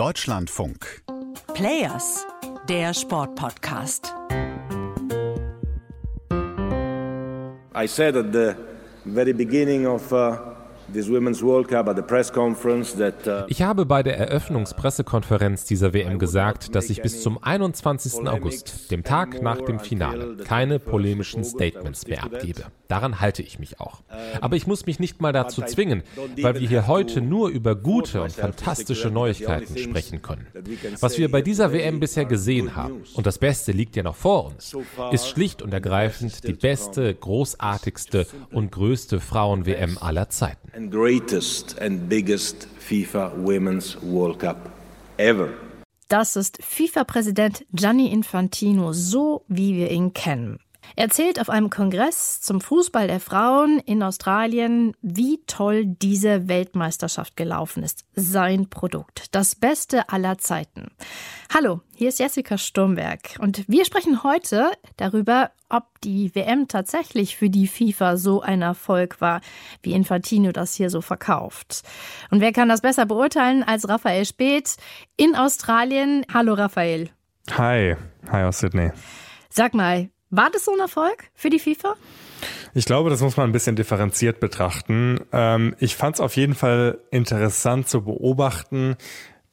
Deutschlandfunk. Players, der Sportpodcast. I said at the very beginning of uh, ich habe bei der Eröffnungspressekonferenz dieser WM gesagt, dass ich bis zum 21. August, dem Tag nach dem Finale, keine polemischen Statements mehr abgebe. Daran halte ich mich auch. Aber ich muss mich nicht mal dazu zwingen, weil wir hier heute nur über gute und fantastische Neuigkeiten sprechen können. Was wir bei dieser WM bisher gesehen haben, und das Beste liegt ja noch vor uns, ist schlicht und ergreifend die beste, großartigste und größte Frauen-WM aller Zeiten and greatest and biggest FIFA Women's World Cup ever. Das ist FIFA-Präsident Gianni Infantino, so wie wir ihn kennen. Er erzählt auf einem Kongress zum Fußball der Frauen in Australien, wie toll diese Weltmeisterschaft gelaufen ist. Sein Produkt. Das Beste aller Zeiten. Hallo, hier ist Jessica Sturmberg und wir sprechen heute darüber, ob die WM tatsächlich für die FIFA so ein Erfolg war, wie Infantino das hier so verkauft. Und wer kann das besser beurteilen als Raphael Speth in Australien? Hallo Raphael. Hi, hi aus Sydney. Sag mal, war das so ein Erfolg für die FIFA? Ich glaube, das muss man ein bisschen differenziert betrachten. Ähm, ich fand es auf jeden Fall interessant zu beobachten,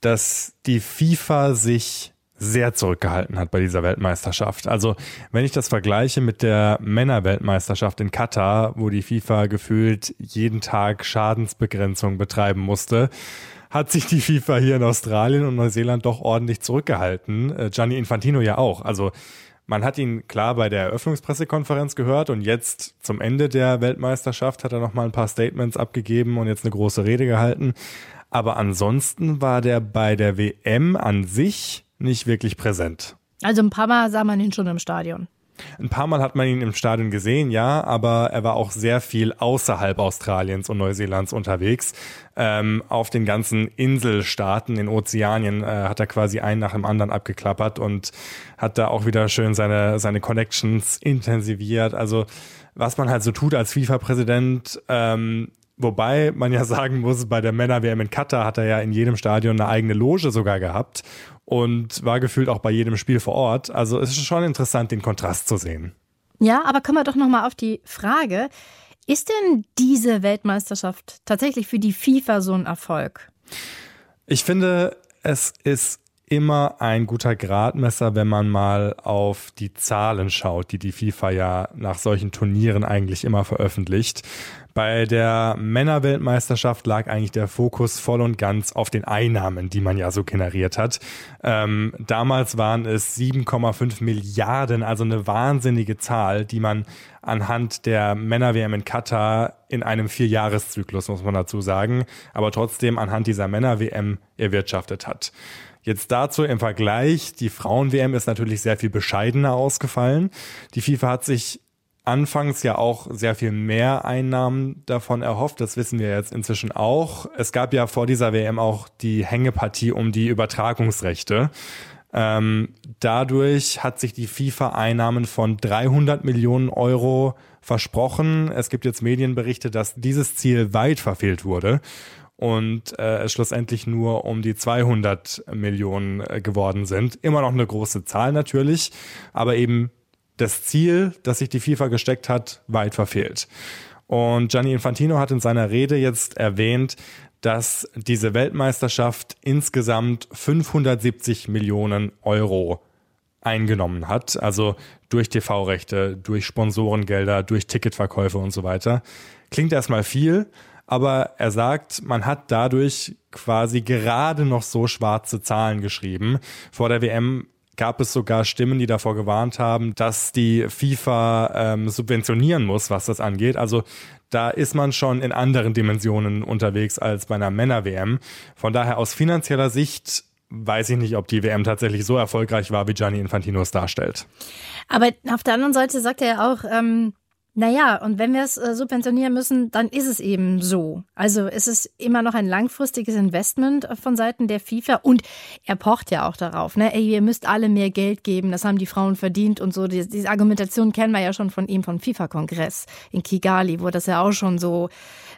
dass die FIFA sich sehr zurückgehalten hat bei dieser Weltmeisterschaft. Also wenn ich das vergleiche mit der Männerweltmeisterschaft in Katar, wo die FIFA gefühlt jeden Tag Schadensbegrenzung betreiben musste, hat sich die FIFA hier in Australien und Neuseeland doch ordentlich zurückgehalten. Äh, Gianni Infantino ja auch. Also man hat ihn klar bei der Eröffnungspressekonferenz gehört und jetzt zum Ende der Weltmeisterschaft hat er noch mal ein paar Statements abgegeben und jetzt eine große Rede gehalten. Aber ansonsten war der bei der WM an sich nicht wirklich präsent. Also ein paar Mal sah man ihn schon im Stadion. Ein paar Mal hat man ihn im Stadion gesehen, ja, aber er war auch sehr viel außerhalb Australiens und Neuseelands unterwegs. Ähm, auf den ganzen Inselstaaten in Ozeanien äh, hat er quasi einen nach dem anderen abgeklappert und hat da auch wieder schön seine, seine Connections intensiviert. Also was man halt so tut als FIFA-Präsident, ähm, Wobei man ja sagen muss, bei der Männer-WM in Katar hat er ja in jedem Stadion eine eigene Loge sogar gehabt und war gefühlt auch bei jedem Spiel vor Ort. Also es ist schon interessant, den Kontrast zu sehen. Ja, aber kommen wir doch nochmal auf die Frage, ist denn diese Weltmeisterschaft tatsächlich für die FIFA so ein Erfolg? Ich finde, es ist immer ein guter Gradmesser, wenn man mal auf die Zahlen schaut, die die FIFA ja nach solchen Turnieren eigentlich immer veröffentlicht. Bei der Männerweltmeisterschaft lag eigentlich der Fokus voll und ganz auf den Einnahmen, die man ja so generiert hat. Ähm, damals waren es 7,5 Milliarden, also eine wahnsinnige Zahl, die man anhand der Männer-WM in Katar in einem Vierjahreszyklus, muss man dazu sagen, aber trotzdem anhand dieser Männer-WM erwirtschaftet hat. Jetzt dazu im Vergleich, die Frauen-WM ist natürlich sehr viel bescheidener ausgefallen. Die FIFA hat sich anfangs ja auch sehr viel mehr Einnahmen davon erhofft. Das wissen wir jetzt inzwischen auch. Es gab ja vor dieser WM auch die Hängepartie um die Übertragungsrechte. Ähm, dadurch hat sich die FIFA Einnahmen von 300 Millionen Euro versprochen. Es gibt jetzt Medienberichte, dass dieses Ziel weit verfehlt wurde und äh, es schlussendlich nur um die 200 Millionen äh, geworden sind. Immer noch eine große Zahl natürlich, aber eben das Ziel, das sich die FIFA gesteckt hat, weit verfehlt. Und Gianni Infantino hat in seiner Rede jetzt erwähnt, dass diese Weltmeisterschaft insgesamt 570 Millionen Euro eingenommen hat, also durch TV-Rechte, durch Sponsorengelder, durch Ticketverkäufe und so weiter. Klingt erstmal viel, aber er sagt, man hat dadurch quasi gerade noch so schwarze Zahlen geschrieben. Vor der WM gab es sogar Stimmen, die davor gewarnt haben, dass die FIFA ähm, subventionieren muss, was das angeht. Also da ist man schon in anderen Dimensionen unterwegs als bei einer Männer-WM. Von daher aus finanzieller Sicht weiß ich nicht, ob die WM tatsächlich so erfolgreich war, wie Gianni Infantino es darstellt. Aber auf der anderen Seite sagt er ja auch, ähm, Naja, und wenn wir es äh, subventionieren müssen, dann ist es eben so. Also es ist immer noch ein langfristiges Investment von Seiten der FIFA und er pocht ja auch darauf, ne? Ey, ihr müsst alle mehr Geld geben, das haben die Frauen verdient und so. Diese, diese Argumentation kennen wir ja schon von ihm vom FIFA-Kongress in Kigali, wo das ja auch schon so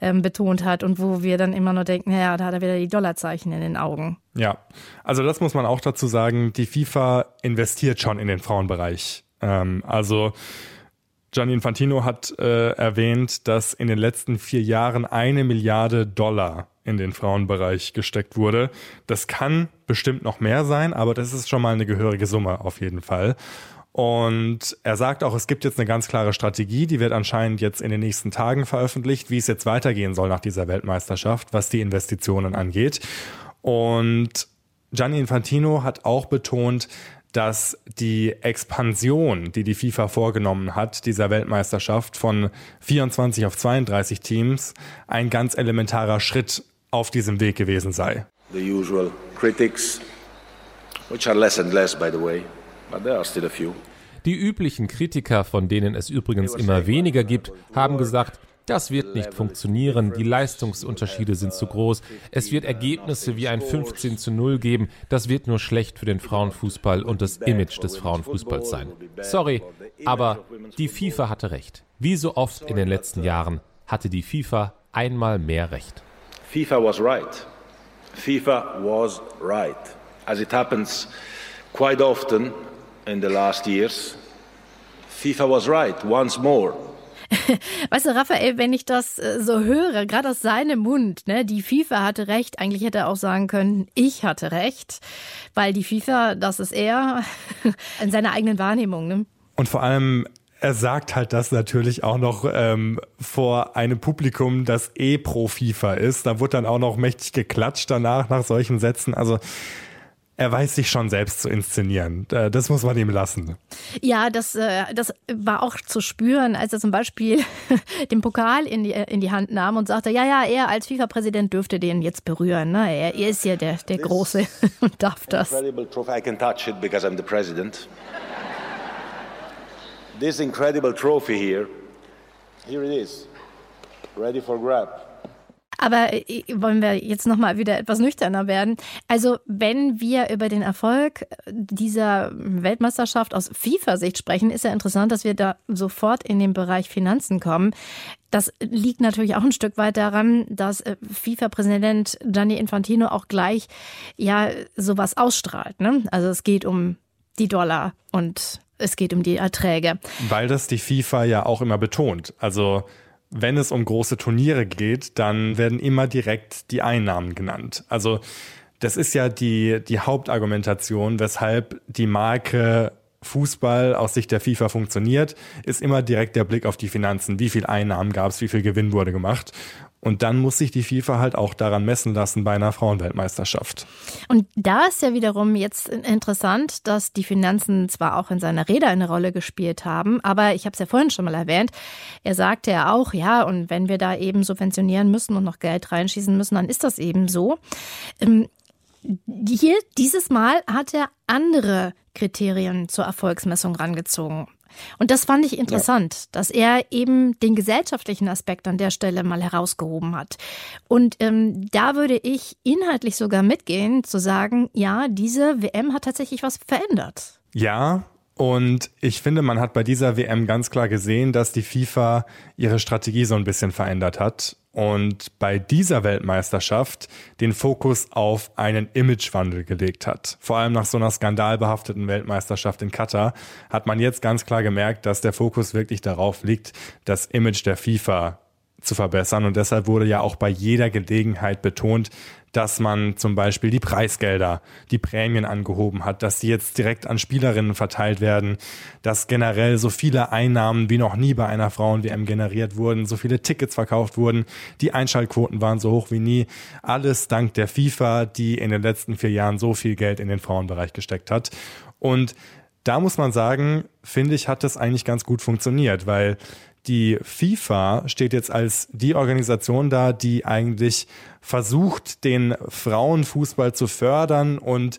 ähm, betont hat und wo wir dann immer nur denken, naja, da hat er wieder die Dollarzeichen in den Augen. Ja, also das muss man auch dazu sagen, die FIFA investiert schon in den Frauenbereich. Ähm, also Gianni Infantino hat äh, erwähnt, dass in den letzten vier Jahren eine Milliarde Dollar in den Frauenbereich gesteckt wurde. Das kann bestimmt noch mehr sein, aber das ist schon mal eine gehörige Summe auf jeden Fall. Und er sagt auch, es gibt jetzt eine ganz klare Strategie, die wird anscheinend jetzt in den nächsten Tagen veröffentlicht, wie es jetzt weitergehen soll nach dieser Weltmeisterschaft, was die Investitionen angeht. Und Gianni Infantino hat auch betont, dass die Expansion, die die FIFA vorgenommen hat, dieser Weltmeisterschaft von 24 auf 32 Teams, ein ganz elementarer Schritt auf diesem Weg gewesen sei. The usual critics, which are less and less by the way, but there are still a few. Die üblichen Kritiker, von denen es übrigens immer weniger gibt, haben gesagt, das wird nicht funktionieren, die Leistungsunterschiede sind zu groß, es wird Ergebnisse wie ein 15 zu 0 geben, das wird nur schlecht für den Frauenfußball und das Image des Frauenfußballs sein. Sorry, aber die FIFA hatte recht. Wie so oft in den letzten Jahren hatte die FIFA einmal mehr recht. FIFA was right. FIFA was right. As it happens quite often in the last years, FIFA was right once more. Weißt du, Raphael, wenn ich das äh, so höre, gerade aus seinem Mund, ne, die FIFA hatte recht, eigentlich hätte er auch sagen können, ich hatte recht, weil die FIFA, das ist er in seiner eigenen Wahrnehmung. Ne? Und vor allem, er sagt halt das natürlich auch noch ähm, vor einem Publikum, das eh pro FIFA ist. Da wird dann auch noch mächtig geklatscht danach nach solchen Sätzen. Also er weiß sich schon selbst zu inszenieren. Äh, das muss man ihm lassen. Ja, das, äh, das war auch zu spüren, als er zum Beispiel den Pokal in die, in die Hand nahm und sagte, ja, ja, er als FIFA-Präsident dürfte den jetzt berühren. Ne? Er, er ist ja der, der Große und darf das. I can touch it because I'm the president. This incredible trophy here, here it is, ready for grab. Aber äh, wollen wir jetzt nochmal wieder etwas nüchterner werden? Also, wenn wir über den Erfolg dieser Weltmeisterschaft aus FIFA-Sicht sprechen, ist ja interessant, dass wir da sofort in den Bereich Finanzen kommen. Das liegt natürlich auch ein Stück weit daran, dass äh, FIFA-Präsident Gianni Infantino auch gleich ja sowas ausstrahlt. Ne? Also es geht um die Dollar und es geht um die Erträge. Weil das die FIFA ja auch immer betont. Also wenn es um große Turniere geht, dann werden immer direkt die Einnahmen genannt. Also das ist ja die, die Hauptargumentation, weshalb die Marke Fußball aus Sicht der FIFA funktioniert, ist immer direkt der Blick auf die Finanzen. Wie viel Einnahmen gab es, wie viel Gewinn wurde gemacht. Und dann muss sich die FIFA halt auch daran messen lassen bei einer Frauenweltmeisterschaft. Und da ist ja wiederum jetzt interessant, dass die Finanzen zwar auch in seiner Rede eine Rolle gespielt haben, aber ich habe es ja vorhin schon mal erwähnt, er sagte ja auch, ja, und wenn wir da eben subventionieren müssen und noch Geld reinschießen müssen, dann ist das eben so. Ähm, hier, dieses Mal hat er andere Kriterien zur Erfolgsmessung rangezogen. Und das fand ich interessant, ja. dass er eben den gesellschaftlichen Aspekt an der Stelle mal herausgehoben hat. Und ähm, da würde ich inhaltlich sogar mitgehen, zu sagen, ja, diese WM hat tatsächlich was verändert. Ja, und ich finde, man hat bei dieser WM ganz klar gesehen, dass die FIFA ihre Strategie so ein bisschen verändert hat und bei dieser Weltmeisterschaft den Fokus auf einen Imagewandel gelegt hat. Vor allem nach so einer skandalbehafteten Weltmeisterschaft in Katar hat man jetzt ganz klar gemerkt, dass der Fokus wirklich darauf liegt, das Image der FIFA zu verbessern. Und deshalb wurde ja auch bei jeder Gelegenheit betont, dass man zum Beispiel die Preisgelder, die Prämien angehoben hat, dass die jetzt direkt an Spielerinnen verteilt werden, dass generell so viele Einnahmen wie noch nie bei einer Frauen-WM generiert wurden, so viele Tickets verkauft wurden, die Einschaltquoten waren so hoch wie nie. Alles dank der FIFA, die in den letzten vier Jahren so viel Geld in den Frauenbereich gesteckt hat. Und da muss man sagen, finde ich, hat das eigentlich ganz gut funktioniert, weil die FIFA steht jetzt als die Organisation da, die eigentlich versucht, den Frauenfußball zu fördern und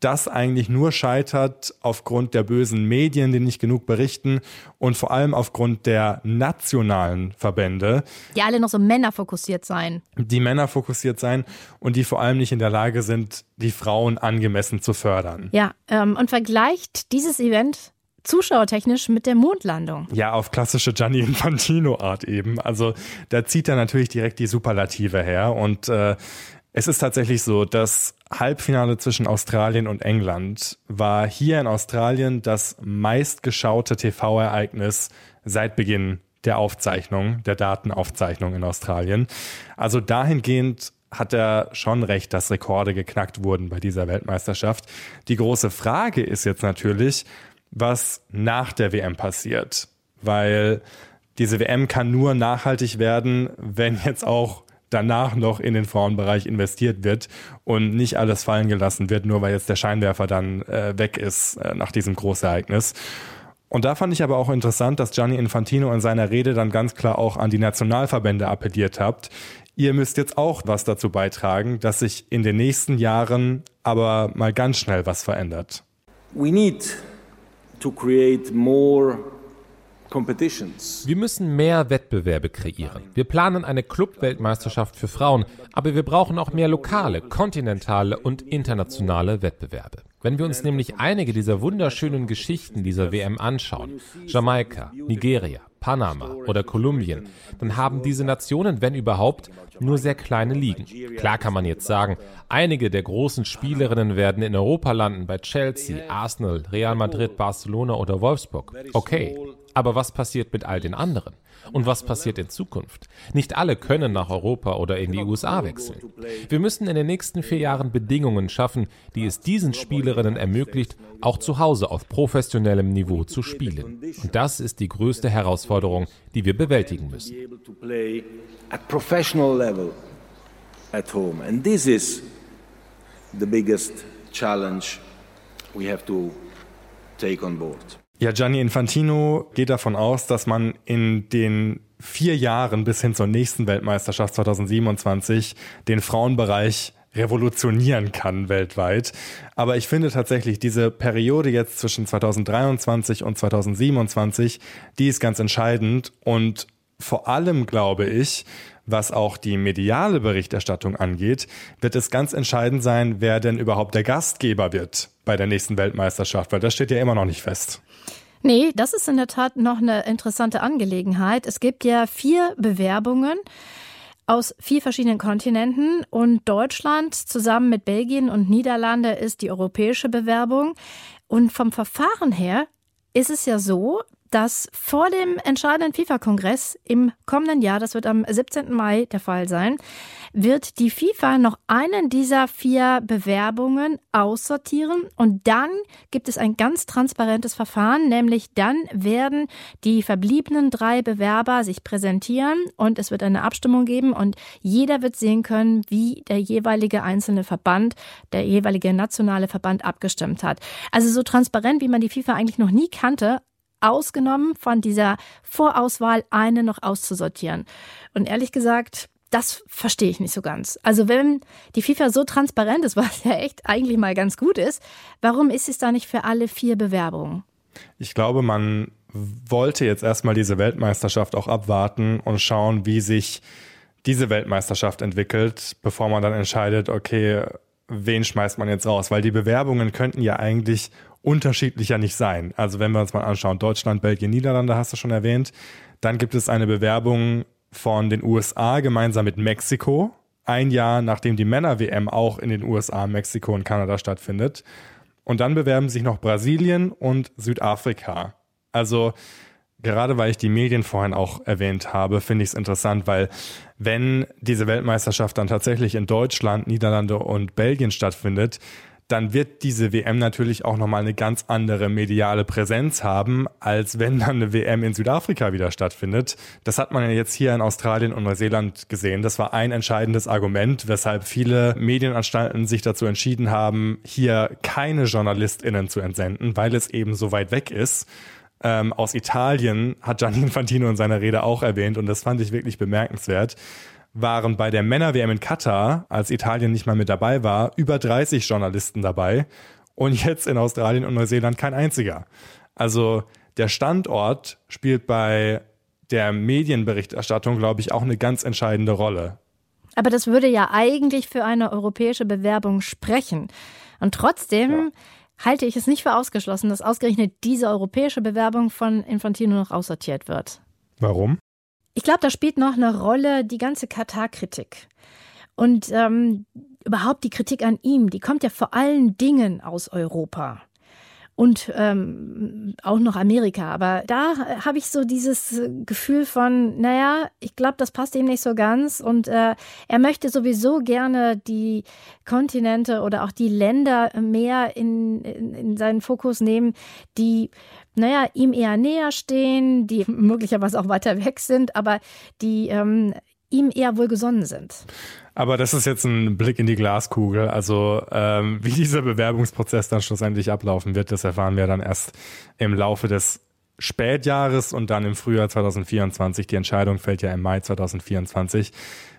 das eigentlich nur scheitert aufgrund der bösen Medien, die nicht genug berichten und vor allem aufgrund der nationalen Verbände. Die alle noch so Männer fokussiert sein. Die Männer fokussiert sein und die vor allem nicht in der Lage sind, die Frauen angemessen zu fördern. Ja, ähm, und vergleicht dieses Event zuschauertechnisch mit der Mondlandung. Ja, auf klassische Gianni Infantino-Art eben. Also da zieht er natürlich direkt die Superlative her und äh, es ist tatsächlich so, das Halbfinale zwischen Australien und England war hier in Australien das meistgeschaute TV-Ereignis seit Beginn der Aufzeichnung, der Datenaufzeichnung in Australien. Also dahingehend hat er schon recht, dass Rekorde geknackt wurden bei dieser Weltmeisterschaft. Die große Frage ist jetzt natürlich, was nach der WM passiert, weil diese WM kann nur nachhaltig werden, wenn jetzt auch danach noch in den Frauenbereich investiert wird und nicht alles fallen gelassen wird, nur weil jetzt der Scheinwerfer dann äh, weg ist äh, nach diesem Großereignis. Und da fand ich aber auch interessant, dass Gianni Infantino in seiner Rede dann ganz klar auch an die Nationalverbände appelliert hat. Ihr müsst jetzt auch was dazu beitragen, dass sich in den nächsten Jahren aber mal ganz schnell was verändert. We need to create more wir müssen mehr Wettbewerbe kreieren. Wir planen eine Club-Weltmeisterschaft für Frauen, aber wir brauchen auch mehr lokale, kontinentale und internationale Wettbewerbe. Wenn wir uns nämlich einige dieser wunderschönen Geschichten dieser WM anschauen, Jamaika, Nigeria, Panama oder Kolumbien, dann haben diese Nationen, wenn überhaupt, nur sehr kleine Ligen. Klar kann man jetzt sagen, einige der großen Spielerinnen werden in Europa landen, bei Chelsea, Arsenal, Real Madrid, Barcelona oder Wolfsburg. Okay, aber was passiert mit all den anderen? Und was passiert in Zukunft? Nicht alle können nach Europa oder in die USA wechseln. Wir müssen in den nächsten vier Jahren Bedingungen schaffen, die es diesen Spielerinnen ermöglicht, auch zu Hause auf professionellem Niveau zu spielen. Und das ist die größte Herausforderung, die wir bewältigen müssen. The biggest challenge we have to take on board. Ja, Gianni Infantino geht davon aus, dass man in den vier Jahren bis hin zur nächsten Weltmeisterschaft 2027 den Frauenbereich revolutionieren kann weltweit. Aber ich finde tatsächlich diese Periode jetzt zwischen 2023 und 2027, die ist ganz entscheidend und vor allem glaube ich, was auch die mediale Berichterstattung angeht, wird es ganz entscheidend sein, wer denn überhaupt der Gastgeber wird bei der nächsten Weltmeisterschaft, weil das steht ja immer noch nicht fest. Nee, das ist in der Tat noch eine interessante Angelegenheit. Es gibt ja vier Bewerbungen aus vier verschiedenen Kontinenten und Deutschland zusammen mit Belgien und Niederlande ist die europäische Bewerbung. Und vom Verfahren her ist es ja so, dass vor dem entscheidenden FIFA-Kongress im kommenden Jahr, das wird am 17. Mai der Fall sein, wird die FIFA noch einen dieser vier Bewerbungen aussortieren und dann gibt es ein ganz transparentes Verfahren, nämlich dann werden die verbliebenen drei Bewerber sich präsentieren und es wird eine Abstimmung geben und jeder wird sehen können, wie der jeweilige einzelne Verband, der jeweilige nationale Verband abgestimmt hat. Also so transparent, wie man die FIFA eigentlich noch nie kannte, ausgenommen von dieser Vorauswahl eine noch auszusortieren. Und ehrlich gesagt, das verstehe ich nicht so ganz. Also wenn die FIFA so transparent ist, was ja echt eigentlich mal ganz gut ist, warum ist es da nicht für alle vier Bewerbungen? Ich glaube, man wollte jetzt erstmal diese Weltmeisterschaft auch abwarten und schauen, wie sich diese Weltmeisterschaft entwickelt, bevor man dann entscheidet, okay, wen schmeißt man jetzt raus? Weil die Bewerbungen könnten ja eigentlich unterschiedlicher nicht sein. Also wenn wir uns mal anschauen, Deutschland, Belgien, Niederlande hast du schon erwähnt, dann gibt es eine Bewerbung von den USA gemeinsam mit Mexiko, ein Jahr nachdem die Männer-WM auch in den USA, Mexiko und Kanada stattfindet. Und dann bewerben sich noch Brasilien und Südafrika. Also gerade weil ich die Medien vorhin auch erwähnt habe, finde ich es interessant, weil wenn diese Weltmeisterschaft dann tatsächlich in Deutschland, Niederlande und Belgien stattfindet, dann wird diese WM natürlich auch nochmal eine ganz andere mediale Präsenz haben, als wenn dann eine WM in Südafrika wieder stattfindet. Das hat man ja jetzt hier in Australien und Neuseeland gesehen. Das war ein entscheidendes Argument, weshalb viele Medienanstalten sich dazu entschieden haben, hier keine JournalistInnen zu entsenden, weil es eben so weit weg ist. Ähm, aus Italien hat Gianni Infantino in seiner Rede auch erwähnt und das fand ich wirklich bemerkenswert waren bei der Männer-WM in Katar, als Italien nicht mal mit dabei war, über 30 Journalisten dabei. und jetzt in Australien und Neuseeland kein einziger. Also der Standort spielt bei der Medienberichterstattung, glaube ich, auch eine ganz entscheidende Rolle. Aber das würde ja eigentlich für eine europäische Bewerbung sprechen. Und trotzdem ja. halte ich es nicht für ausgeschlossen, dass ausgerechnet diese europäische Bewerbung von Infantino noch aussortiert wird. Warum? Ich glaube, da spielt noch eine Rolle die ganze Katar-Kritik. Und ähm, überhaupt die Kritik an ihm, die kommt ja vor allen Dingen aus Europa und ähm, auch noch Amerika. Aber da habe ich so dieses Gefühl von, naja, ich glaube, das passt ihm nicht so ganz. Und äh, er möchte sowieso gerne die Kontinente oder auch die Länder mehr in, in, in seinen Fokus nehmen, die naja, ihm eher näher stehen, die möglicherweise auch weiter weg sind, aber die ähm, ihm eher wohlgesonnen sind. Aber das ist jetzt ein Blick in die Glaskugel. Also ähm, wie dieser Bewerbungsprozess dann schlussendlich ablaufen wird, das erfahren wir dann erst im Laufe des Spätjahres und dann im Frühjahr 2024. Die Entscheidung fällt ja im Mai 2024.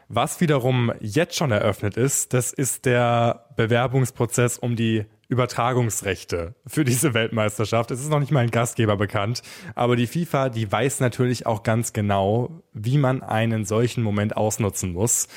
Was wiederum jetzt schon eröffnet ist, das ist der Bewerbungsprozess um die Übertragungsrechte für diese Weltmeisterschaft. Es ist noch nicht mal ein Gastgeber bekannt, aber die FIFA, die weiß natürlich auch ganz genau, wie man einen solchen Moment ausnutzen muss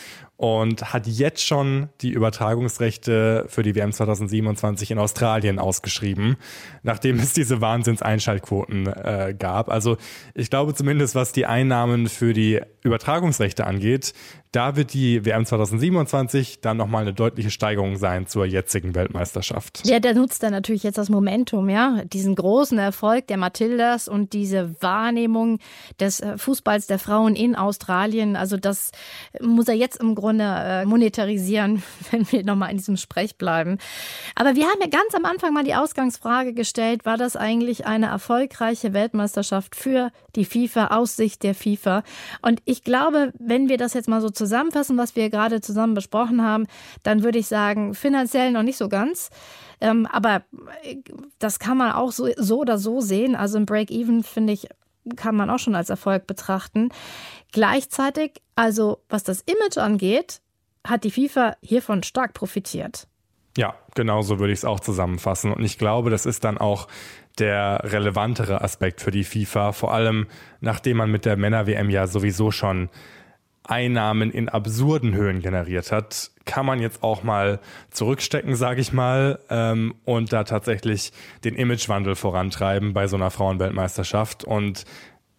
und hat jetzt schon die Übertragungsrechte für die WM 2027 in Australien ausgeschrieben, nachdem es diese Wahnsinns-Einschaltquoten äh, gab. Also ich glaube zumindest, was die Einnahmen für die Übertragungsrechte angeht, da wird die WM 2027 dann nochmal eine deutliche Steigerung sein zur jetzigen Weltmeisterschaft. Ja, der nutzt dann natürlich jetzt das Momentum, ja, diesen großen Erfolg der Matildas und diese Wahrnehmung des äh, Fußballs der Frauen in Australien. Also das muss er jetzt im Grunde äh, monetarisieren, wenn wir nochmal in diesem Sprech bleiben. Aber wir haben ja ganz am Anfang mal die Ausgangsfrage gestellt, war das eigentlich eine erfolgreiche Weltmeisterschaft für die FIFA aus Sicht der FIFA? Und ich glaube, wenn wir das jetzt mal so zusammenfassen, was wir gerade zusammen besprochen haben, dann würde ich sagen, finanziell noch nicht so ganz. Ähm, aber äh, das kann man auch so, so oder so sehen. Also ein Break-Even, finde ich, kann man auch schon als Erfolg betrachten. Gleichzeitig, also was das Image angeht, hat die FIFA hiervon stark profitiert. Ja, genau so würde ich es auch zusammenfassen. Und ich glaube, das ist dann auch der relevantere Aspekt für die FIFA, vor allem nachdem man mit der Männer-WM ja sowieso schon Einnahmen in absurden Höhen generiert hat, kann man jetzt auch mal zurückstecken, sage ich mal, ähm, und da tatsächlich den Imagewandel vorantreiben bei so einer Frauenweltmeisterschaft. Und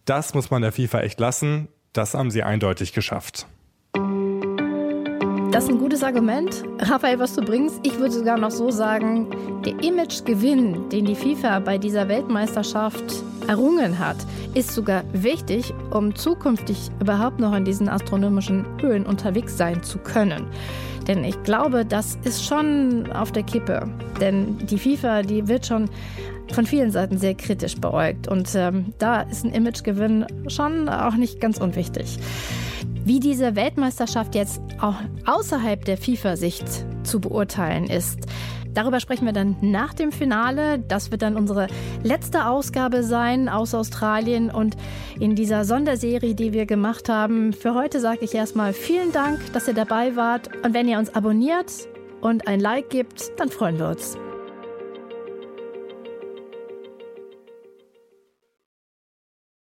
das muss man der FIFA echt lassen. Das haben sie eindeutig geschafft. Das ist ein gutes Argument. Raphael, was du bringst, ich würde sogar noch so sagen, der Imagegewinn, den die FIFA bei dieser Weltmeisterschaft errungen hat, ist sogar wichtig, um zukünftig überhaupt noch in diesen astronomischen Höhen unterwegs sein zu können. Denn ich glaube, das ist schon auf der Kippe. Denn die FIFA, die wird schon von vielen Seiten sehr kritisch beäugt. Und ähm, da ist ein Imagegewinn schon auch nicht ganz unwichtig. Wie diese Weltmeisterschaft jetzt auch außerhalb der FIFA-Sicht zu beurteilen ist, Darüber sprechen wir dann nach dem Finale. Das wird dann unsere letzte Ausgabe sein aus Australien und in dieser Sonderserie, die wir gemacht haben. Für heute sage ich erstmal vielen Dank, dass ihr dabei wart. Und wenn ihr uns abonniert und ein Like gibt, dann freuen wir uns.